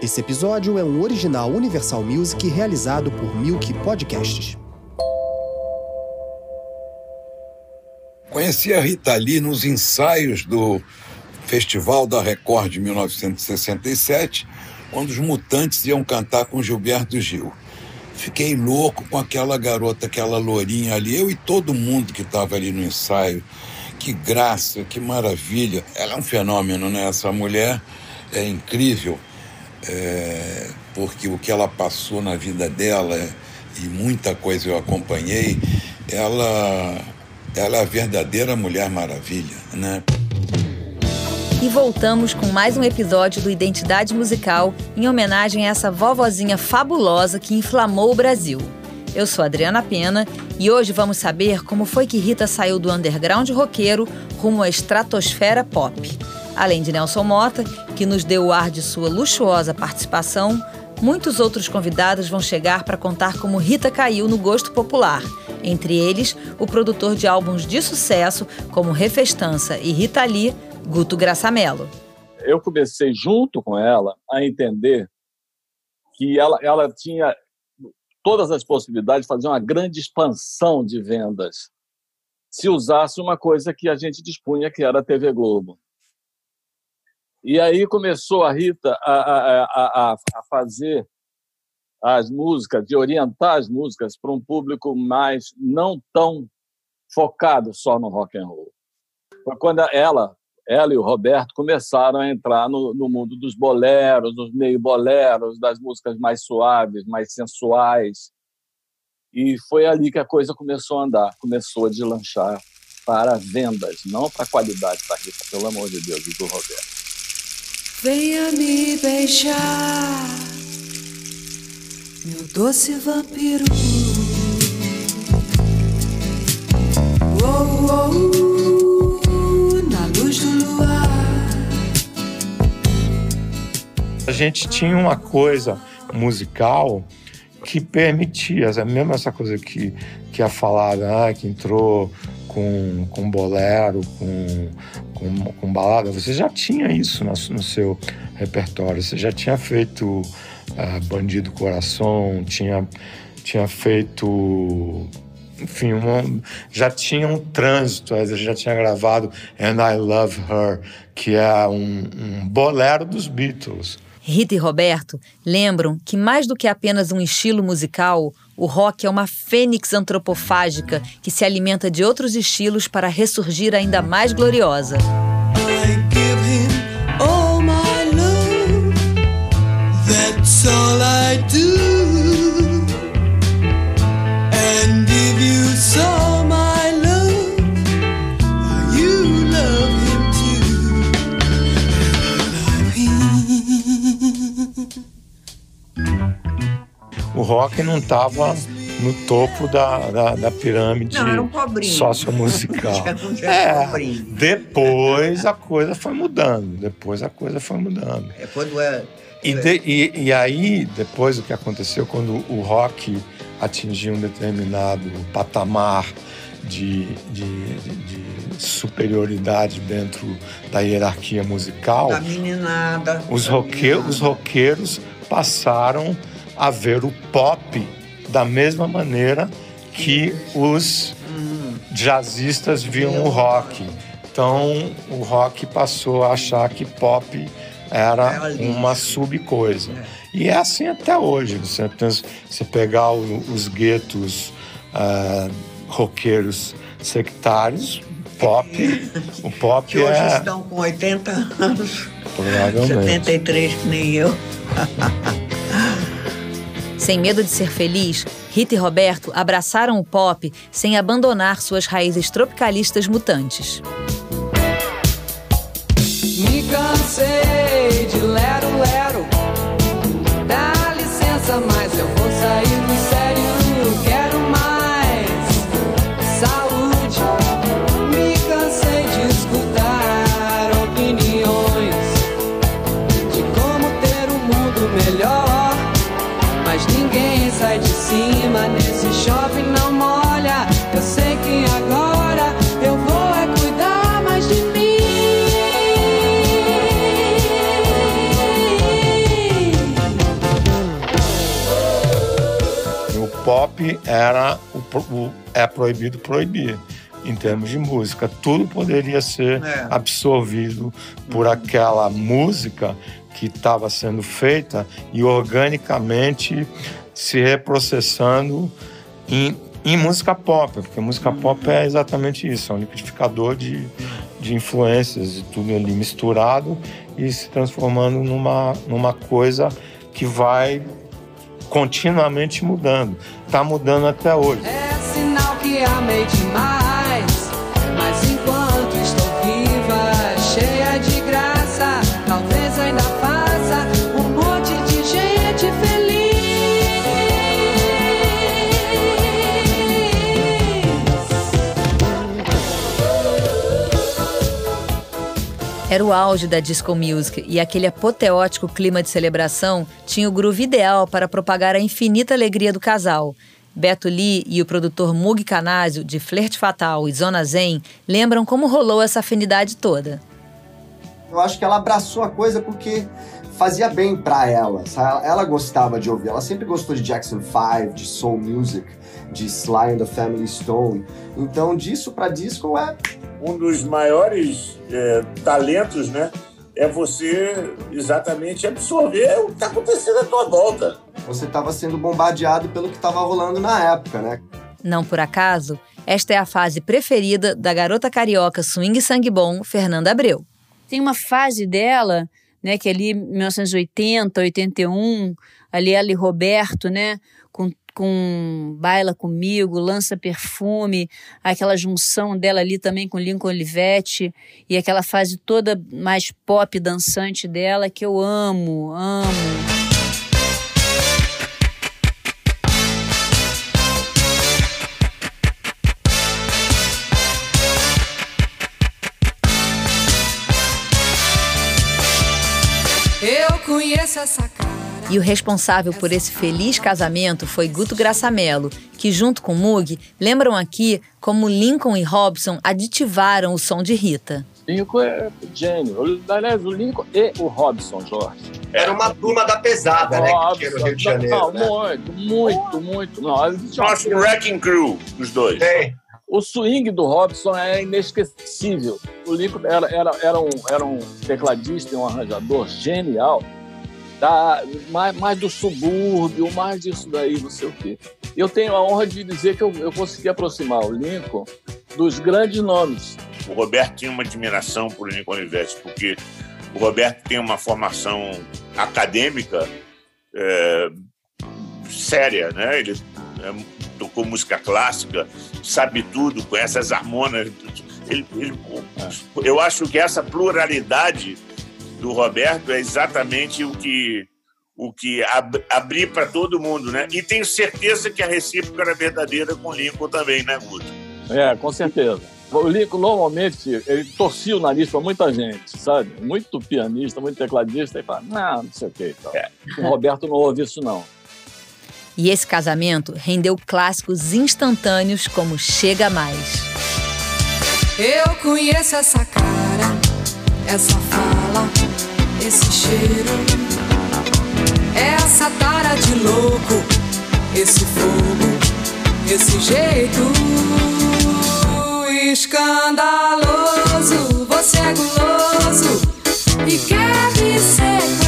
Esse episódio é um original Universal Music realizado por Milk Podcasts. Conheci a Rita Lee nos ensaios do Festival da Record de 1967, quando os Mutantes iam cantar com Gilberto Gil. Fiquei louco com aquela garota, aquela lourinha ali, eu e todo mundo que estava ali no ensaio. Que graça, que maravilha. Ela é um fenômeno, né? Essa mulher é incrível é, porque o que ela passou na vida dela e muita coisa eu acompanhei, ela, ela é a verdadeira Mulher Maravilha, né? E voltamos com mais um episódio do Identidade Musical em homenagem a essa vovozinha fabulosa que inflamou o Brasil. Eu sou Adriana Pena e hoje vamos saber como foi que Rita saiu do underground roqueiro rumo à estratosfera pop. Além de Nelson Mota, que nos deu o ar de sua luxuosa participação, muitos outros convidados vão chegar para contar como Rita caiu no gosto popular. Entre eles, o produtor de álbuns de sucesso como Refestança e Rita Lee, Guto Graçamelo. Eu comecei junto com ela a entender que ela, ela tinha todas as possibilidades de fazer uma grande expansão de vendas se usasse uma coisa que a gente dispunha, que era a TV Globo. E aí começou a Rita a, a, a, a fazer as músicas, de orientar as músicas para um público mais não tão focado só no rock and roll. Foi quando ela, ela e o Roberto começaram a entrar no, no mundo dos boleros, dos meio boleros, das músicas mais suaves, mais sensuais. E foi ali que a coisa começou a andar, começou a deslanchar para vendas, não para qualidade da Rita, pelo amor de Deus, e do Roberto. Venha me beijar, meu doce vampiro. Oh, oh, A gente tinha uma coisa musical que permitia, mesmo essa coisa que, que é falada, ah, que entrou com, com bolero, com, com, com balada, você já tinha isso no, no seu repertório, você já tinha feito uh, Bandido Coração, tinha, tinha feito enfim, uma, já tinha um trânsito, já tinha gravado And I Love Her, que é um, um bolero dos Beatles. Rita e Roberto lembram que, mais do que apenas um estilo musical, o rock é uma fênix antropofágica que se alimenta de outros estilos para ressurgir ainda mais gloriosa. Rock não estava no topo da, da, da pirâmide não, era um sociomusical. é, depois a coisa foi mudando. Depois a coisa foi mudando. É quando é. E, de, e, e aí, depois o que aconteceu, quando o rock atingiu um determinado patamar de, de, de, de, superioridade dentro da hierarquia musical. Da meninada. Os, roque, os roqueiros passaram a ver o pop da mesma maneira que os jazzistas viam o rock. Então, o rock passou a achar que pop era uma subcoisa. E é assim até hoje. Você, você pegar os guetos uh, roqueiros sectários, pop, o pop que hoje é... estão com 80 anos. Provavelmente. 73, que nem eu. Sem medo de ser feliz, Rita e Roberto abraçaram o pop sem abandonar suas raízes tropicalistas mutantes. Me cansei de lero, lero. Dá licença, mas eu vou sair do sério. Quero mais saúde. Me cansei de escutar opiniões de como ter um mundo melhor cima nesse shopping não molha. Eu sei que agora eu vou é cuidar mais de mim. O pop era o, o é proibido proibir em termos de música. Tudo poderia ser é. absorvido por aquela música que estava sendo feita e organicamente se reprocessando em, em música pop, porque música pop é exatamente isso, é um liquidificador de, de influências e tudo ali misturado e se transformando numa, numa coisa que vai continuamente mudando. Está mudando até hoje. É sinal que amei demais, Era o auge da disco music e aquele apoteótico clima de celebração tinha o groove ideal para propagar a infinita alegria do casal. Beto Lee e o produtor Mug Canásio, de Flerte Fatal e Zona Zen, lembram como rolou essa afinidade toda. Eu acho que ela abraçou a coisa porque fazia bem para ela. Sabe? Ela gostava de ouvir. Ela sempre gostou de Jackson 5, de soul music, de Sly and the Family Stone. Então, disso para disco é um dos maiores é, talentos, né? É você exatamente absorver o que está acontecendo à tua volta. Você estava sendo bombardeado pelo que estava rolando na época, né? Não por acaso, esta é a fase preferida da garota carioca swing sangue bom, Fernanda Abreu. Tem uma fase dela, né, que ali 1980, 81, ali ela e Roberto, né, com com Baila Comigo, Lança Perfume, aquela junção dela ali também com Lincoln Olivetti e aquela fase toda mais pop dançante dela que eu amo, amo. Conheço essa cara. E o responsável por esse feliz casamento foi Guto Graçamelo, que junto com Mug lembram aqui como Lincoln e Robson aditivaram o som de Rita. Lincoln é gênio. Aliás, o Lincoln e o Robson, Jorge. Era uma turma da pesada, né? Que tinha no Rio de Janeiro. Não, né? muito, muito, muito. Nossa, um wrecking crew, os dois. Tem. O swing do Robson é inesquecível. O Lincoln era, era, era, um, era um tecladista e um arranjador genial, da, mais, mais do subúrbio, mais disso daí, não sei o quê. Eu tenho a honra de dizer que eu, eu consegui aproximar o Lincoln dos grandes nomes. O Roberto tinha uma admiração por Lincoln Olivetti, porque o Roberto tem uma formação acadêmica é, séria, né? Ele é, tocou música clássica, sabe tudo, conhece as harmonias. Ele, ele, eu acho que essa pluralidade do Roberto é exatamente o que o que ab, abrir para todo mundo, né? E tenho certeza que a recíproca era verdadeira com o Lincoln também, né, Guto? É, com certeza. O Lincoln normalmente ele torcia o nariz para muita gente, sabe? Muito pianista, muito tecladista, e fala, não, não sei o que. Então. É. O Roberto não ouve isso, não. E esse casamento rendeu clássicos instantâneos como Chega Mais. Eu conheço essa cara, essa fala, esse cheiro, essa tara de louco, esse fogo, esse jeito escandaloso. Você é guloso e quer me sequestrar.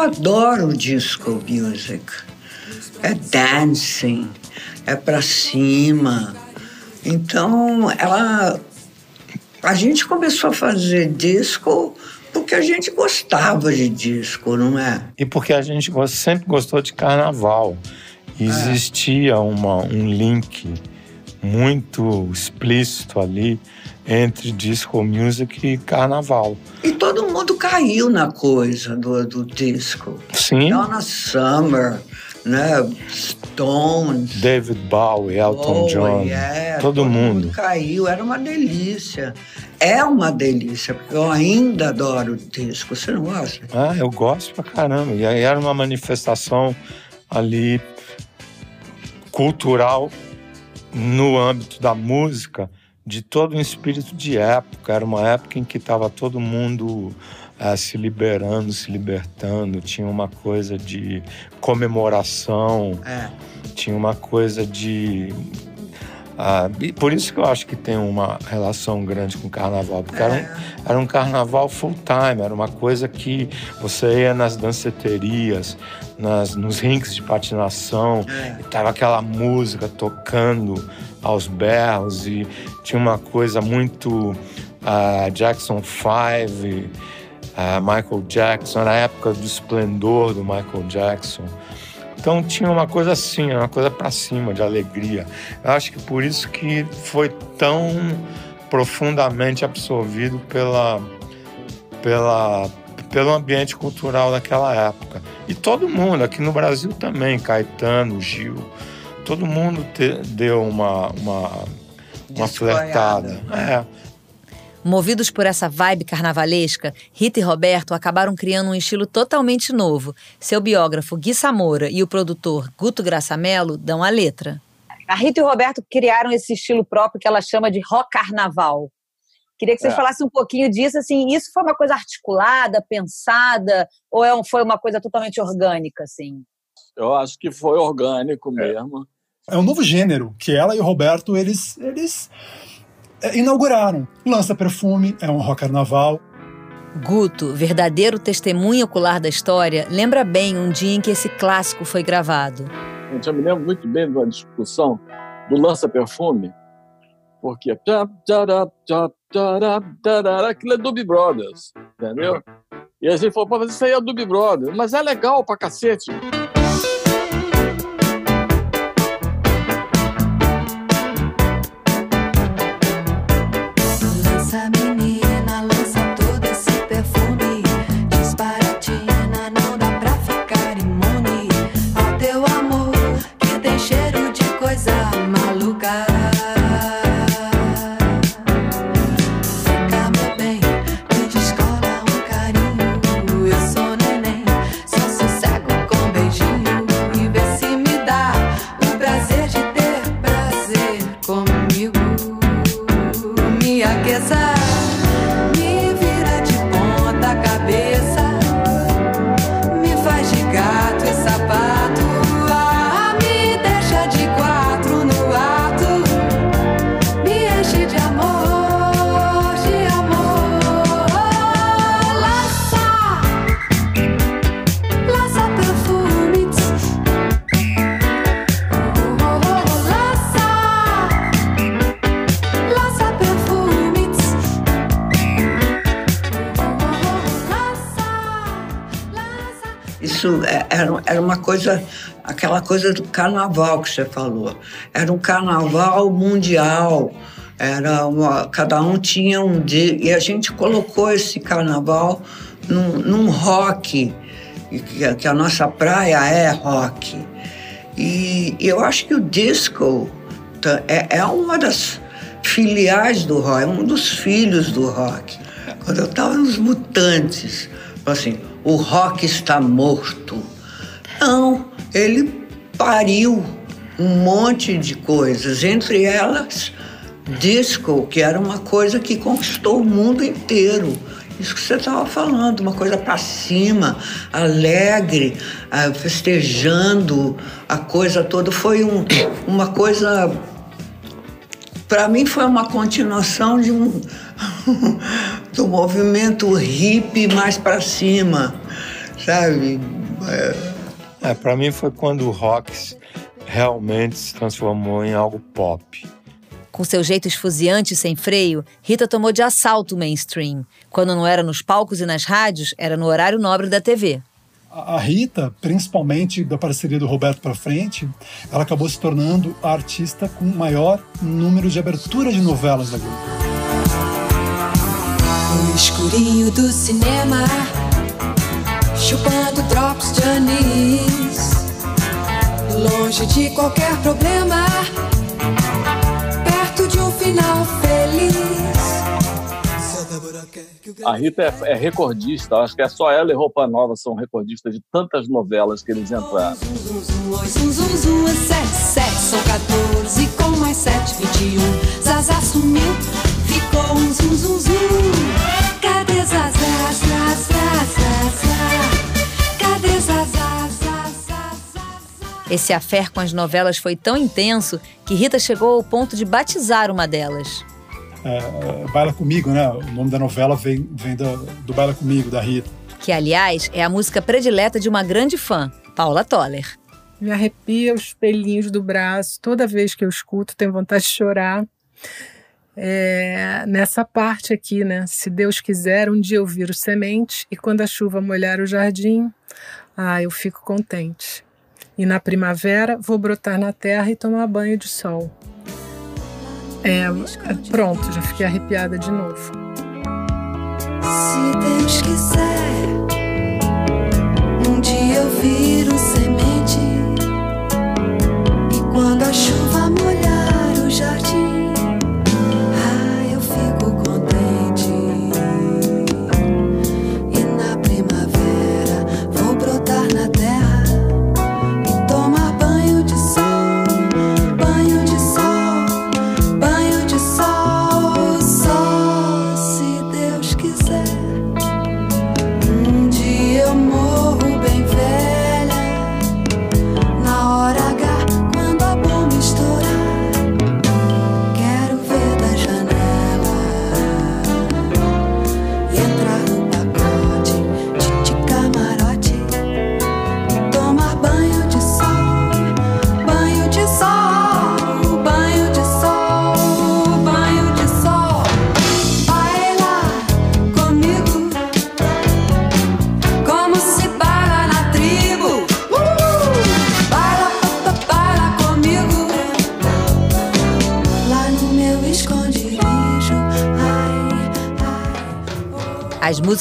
Eu adoro disco music. É dancing, é pra cima. Então, ela. A gente começou a fazer disco porque a gente gostava de disco, não é? E porque a gente sempre gostou de carnaval. Existia uma, um link muito explícito ali entre disco music e carnaval. E todo caiu na coisa do, do disco. Sim, Donna Summer, né? Stones. David Bowie, Elton Oh, John, yeah, todo mundo. caiu, era uma delícia. é uma delícia, porque eu ainda adoro o disco. Você não gosta? Ah, eu gosto pra caramba. E aí era uma manifestação ali cultural no âmbito da música de todo um espírito de época. Era uma época em que estava todo mundo uh, se liberando, se libertando. Tinha uma coisa de comemoração, É. tinha uma coisa de. ah, por isso que eu acho que tem uma relação grande com o carnaval, porque era, um, era um carnaval full time, era uma coisa que você ia nas danceterias, nas, nos rinks de patinação, e tava aquela música tocando aos berros, e tinha uma coisa muito ah, Jackson 5, Michael Jackson, era a época do esplendor do Michael Jackson. Então tinha uma coisa assim, uma coisa para cima, de alegria. Eu acho que por isso que foi tão profundamente absorvido pela, pela, pelo ambiente cultural daquela época. E todo mundo, aqui no Brasil também, Caetano, Gil, todo mundo te- deu uma, uma, uma flertada. É. Movidos por essa vibe carnavalesca, Rita e Roberto acabaram criando um estilo totalmente novo. Seu biógrafo Gui Samora e o produtor Guto Graçamelo dão a letra. A Rita e o Roberto criaram esse estilo próprio que ela chama de rock carnaval. Queria que vocês É. falassem um pouquinho disso. Assim, isso foi uma coisa articulada, pensada, ou é um- foi uma coisa totalmente orgânica, assim? Eu acho que foi orgânico mesmo. É um novo gênero que ela e o Roberto eles, eles é, inauguraram. Lança Perfume é um rock carnaval. Guto, verdadeiro testemunho ocular da história, lembra bem um dia em que esse clássico foi gravado. Gente, eu me lembro muito bem de uma discussão do porque tchá, tchará, tarará, aquilo é Doobie Brothers, entendeu? E a gente falou, pô, mas isso aí é Doobie Brothers, mas é legal pra cacete. Coisa, aquela coisa do carnaval que você falou. Era um carnaval mundial. Era uma, cada um tinha um dia. E a gente colocou esse carnaval num, num rock, e que, a- nossa praia é rock. E, eu acho que o disco tá- é, é uma das filiais do rock, é um dos filhos do rock. Quando eu estava nos Mutantes, assim, o rock está morto. Não, ele pariu um monte de coisas, entre elas disco, que era uma coisa que conquistou o mundo inteiro. Isso que você estava falando, uma coisa para cima, alegre, ah, festejando a coisa toda. Foi um- uma coisa. Para mim, foi uma continuação de um, do movimento hippie mais para cima, sabe? É, É, para mim foi quando o rock realmente se transformou em algo pop. Com seu jeito esfuziante e sem freio, Rita tomou de assalto o mainstream. Quando não era nos palcos e nas rádios, era no horário nobre da TV. A Rita, principalmente da parceria do Roberto para frente, ela acabou se tornando a artista com o maior número de abertura de novelas da Globo. No escurinho do cinema, chupando drops de anis. Longe de qualquer problema, perto de um final feliz. A Rita é, é recordista, acho que é só ela e Roupa Nova são recordistas de tantas novelas que eles entraram. Zum, zum, zum, 7, 7, são 14, com mais 7, 21. Zazá sumiu, ficou um zum, zum, zum. Esse affair com as novelas foi tão intenso que Rita chegou ao ponto de batizar uma delas. É, Baila Comigo, né? O nome da novela vem, vem do, do Baila Comigo, da Rita. Que, aliás, é a música predileta de uma grande fã, Paula Toller. Me arrepia os pelinhos do braço. Toda vez que eu escuto, tenho vontade de chorar. É, nessa parte aqui, né? Se Deus quiser, um dia eu viro semente e quando a chuva molhar o jardim, ah, eu fico contente. E na primavera vou brotar na terra e tomar banho de sol. É, pronto, já fiquei arrepiada de novo. Se Deus quiser,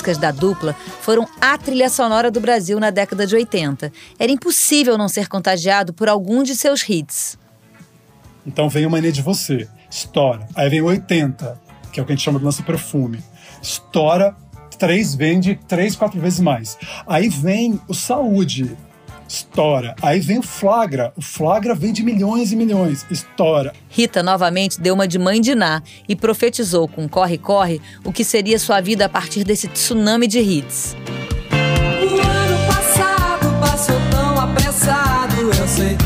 músicas da dupla foram a trilha sonora do Brasil na década de 80. Era impossível não ser contagiado por algum de seus hits. Então vem o Mania de Você, estoura. Aí vem o 80, que é o que a gente chama de lança perfume. Estoura, três vende três, quatro vezes mais. Aí vem o Saúde, estoura. Aí vem o Flagra, o Flagra vende milhões e milhões, estoura. Rita novamente deu uma de mãe de Ná e profetizou com Corre Corre o que seria sua vida a partir desse tsunami de hits. O ano passado passou tão apressado. Eu sei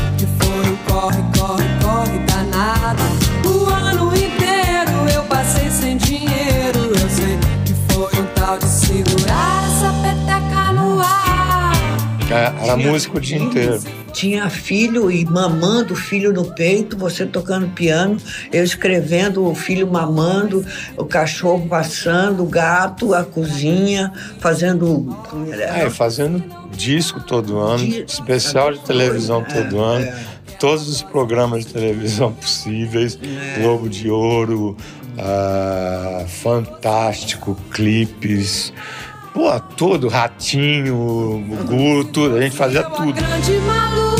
É, Era música o dia inteiro. Tinha filho e mamando o filho no peito, você tocando piano, eu escrevendo, o filho mamando, o cachorro passando, o gato, a cozinha, fazendo. É, fazendo disco todo ano, especial de televisão todo ano, todos os programas de televisão possíveis, Globo de Ouro, ah, Fantástico, clipes, pô, tudo, Ratinho, Gugu, tudo, a gente fazia tudo. Grande maluca.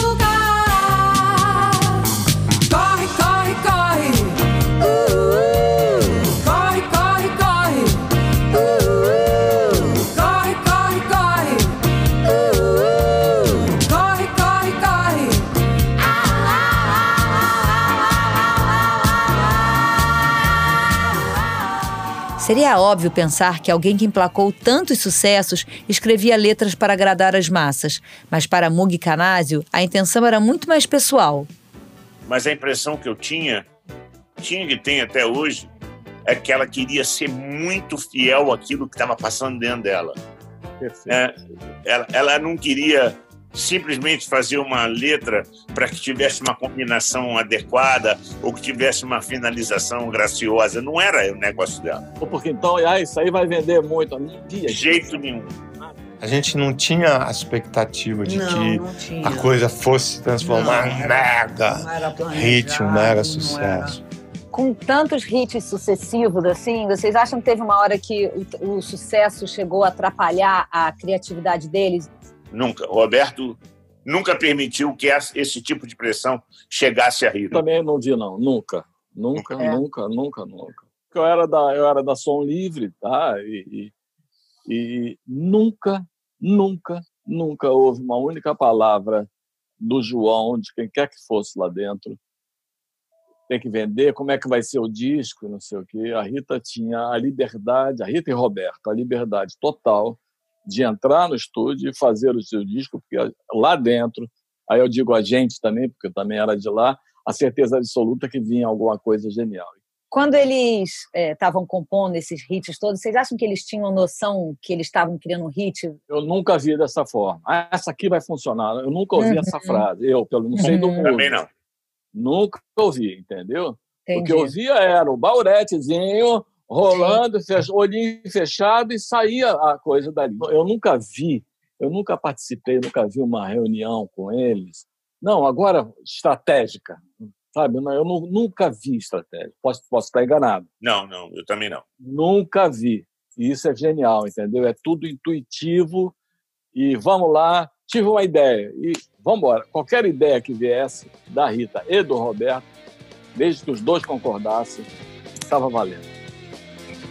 Seria óbvio pensar que alguém que emplacou tantos sucessos escrevia letras para agradar as massas, mas para Mug Canásio a intenção era muito mais pessoal. Mas a impressão que eu tinha, tinha que tem até hoje, é que ela queria ser muito fiel àquilo que estava passando dentro dela. É, ela, ela não queria simplesmente fazer uma letra para que tivesse uma combinação adequada ou que tivesse uma finalização graciosa. Não era o negócio dela. Porque então, ah, isso aí vai vender muito. De jeito nenhum. A gente não tinha a expectativa de Não, que não a coisa fosse se transformar em mega hit, um mega sucesso. Com tantos hits sucessivos, assim, vocês acham que teve uma hora que o, o sucesso chegou a atrapalhar a criatividade deles? Nunca. O Roberto nunca permitiu que esse tipo de pressão chegasse a Rita. Também não vi, não. Nunca. Nunca, É. nunca, nunca, nunca. eu era da, eu era da Som Livre, tá? E, e, e nunca, nunca, nunca houve uma única palavra do João, de quem quer que fosse lá dentro, tem que vender, como é que vai ser o disco, não sei o quê. A Rita tinha a liberdade, a Rita e Roberto, a liberdade total de entrar no estúdio e fazer o seu disco, porque lá dentro, aí eu digo a gente também, porque eu também era de lá, a certeza absoluta que vinha alguma coisa genial. Quando eles estavam é, compondo esses hits todos, vocês acham que eles tinham noção que eles estavam criando um hit? Eu nunca vi dessa forma. Ah, essa aqui vai funcionar. Eu nunca ouvi uhum. essa frase. Eu, pelo não sei do mundo. Também não. Nunca ouvi, entendeu? Entendi. O que eu ouvia era o bauretezinho rolando, fech... olhinho fechado e saía a coisa dali. Eu nunca vi, eu nunca participei, nunca vi uma reunião com eles. Não, agora estratégica, sabe? Eu nunca vi estratégia. Posso, posso estar enganado. Não, não, eu também não. Nunca vi. E isso é genial, entendeu? É tudo intuitivo e vamos lá, tive uma ideia e vamos embora. Qualquer ideia que viesse da Rita e do Roberto, desde que os dois concordassem, estava valendo.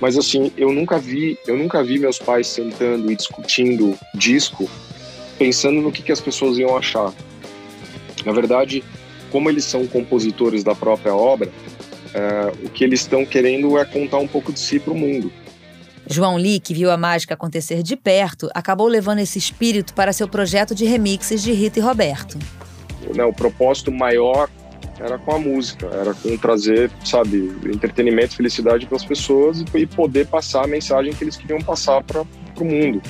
Mas assim, eu nunca vi, eu nunca vi meus pais sentando e discutindo disco, pensando no que, que as pessoas iam achar. Na verdade, como eles são compositores da própria obra, é, o que eles estão querendo é contar um pouco de si para o mundo. João Lee, que viu a mágica acontecer de perto, acabou levando esse espírito para seu projeto de remixes de Rita e Roberto. Né, o propósito maior era com a música, era com trazer, sabe, entretenimento, felicidade para as pessoas e poder passar a mensagem que eles queriam passar para o mundo.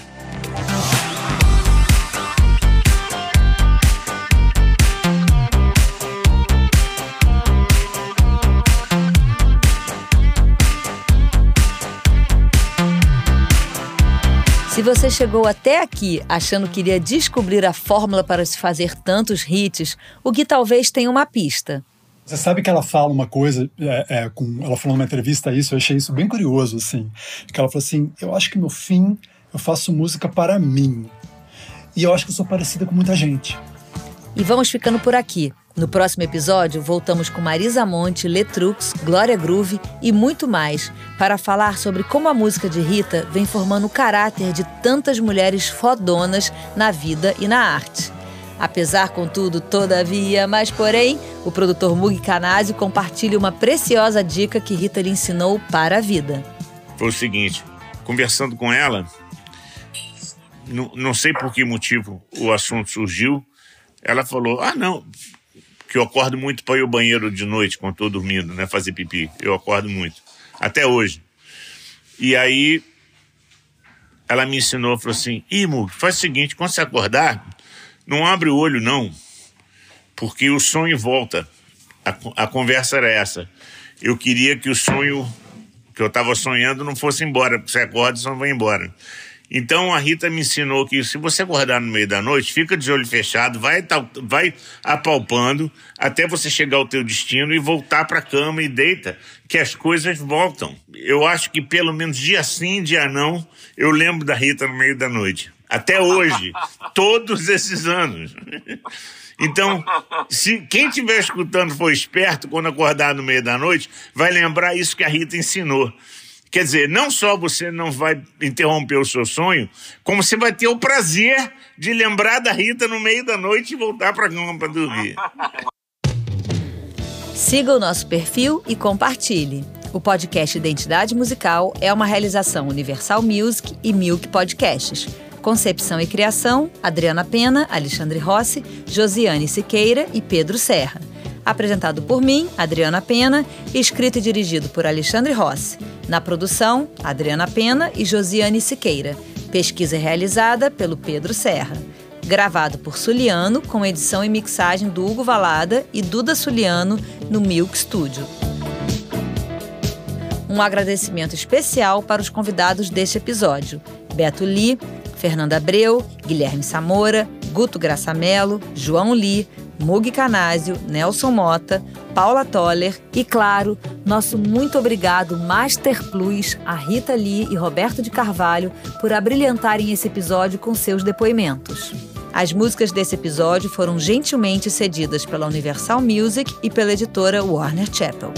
Se você chegou até aqui achando que iria descobrir a fórmula para se fazer tantos hits, o que talvez tenha uma pista. Você sabe que ela fala uma coisa, é, é, com, ela falou numa entrevista isso, eu achei isso bem curioso, assim. Que ela falou assim: eu acho que no fim eu faço música para mim. E eu acho que eu sou parecida com muita gente. E vamos ficando por aqui. No próximo episódio, voltamos com Marisa Monte, Letrux, Glória Groove e muito mais para falar sobre como a música de Rita vem formando o caráter de tantas mulheres fodonas na vida e na arte. Apesar, contudo, todavia, mas porém, o produtor Mug Canásio compartilha uma preciosa dica que Rita lhe ensinou para a vida. Foi o seguinte, conversando com ela, não, não sei por que motivo o assunto surgiu, ela falou: Ah, não, que eu acordo muito para ir ao banheiro de noite quando estou dormindo, né? Fazer pipi. Eu acordo muito. Até hoje. E aí ela me ensinou, falou assim, Imo, faz o seguinte, quando você acordar, não abre o olho não, porque o sonho volta. A, a conversa era essa. Eu queria que o sonho que eu estava sonhando não fosse embora, porque você acorda e só vai embora. Então a Rita me ensinou que se você acordar no meio da noite, fica de olho fechado, vai, vai apalpando até você chegar ao teu destino e voltar para a cama e deita, que as coisas voltam. Eu acho que pelo menos dia sim, dia não, eu lembro da Rita no meio da noite. Até hoje, todos esses anos. Então, se quem estiver escutando for esperto, quando acordar no meio da noite, vai lembrar isso que a Rita ensinou. Quer dizer, não só você não vai interromper o seu sonho, como você vai ter o prazer de lembrar da Rita no meio da noite e voltar para a cama para dormir. Siga o nosso perfil e compartilhe. O podcast Identidade Musical é uma realização Universal Music e Milk Podcasts. Concepção e criação: Adriana Pena, Alexandre Rossi, Josiane Siqueira e Pedro Serra. Apresentado por mim, Adriana Pena, escrito e dirigido por Alexandre Rossi. Na produção, Adriana Pena e Josiane Siqueira. Pesquisa realizada pelo Pedro Serra. Gravado por Suliano, com edição e mixagem do Hugo Valada e Duda Suliano no Milk Studio. Um agradecimento especial para os convidados deste episódio: Beto Lee, Fernanda Abreu, Guilherme Samora, Guto Graçamelo, João Lee, Mug Canásio, Nelson Mota, Paula Toller e, claro, nosso muito obrigado Master Plus a Rita Lee e Roberto de Carvalho por abrilhantarem esse episódio com seus depoimentos. As músicas desse episódio foram gentilmente cedidas pela Universal Music e pela editora Warner Chappell.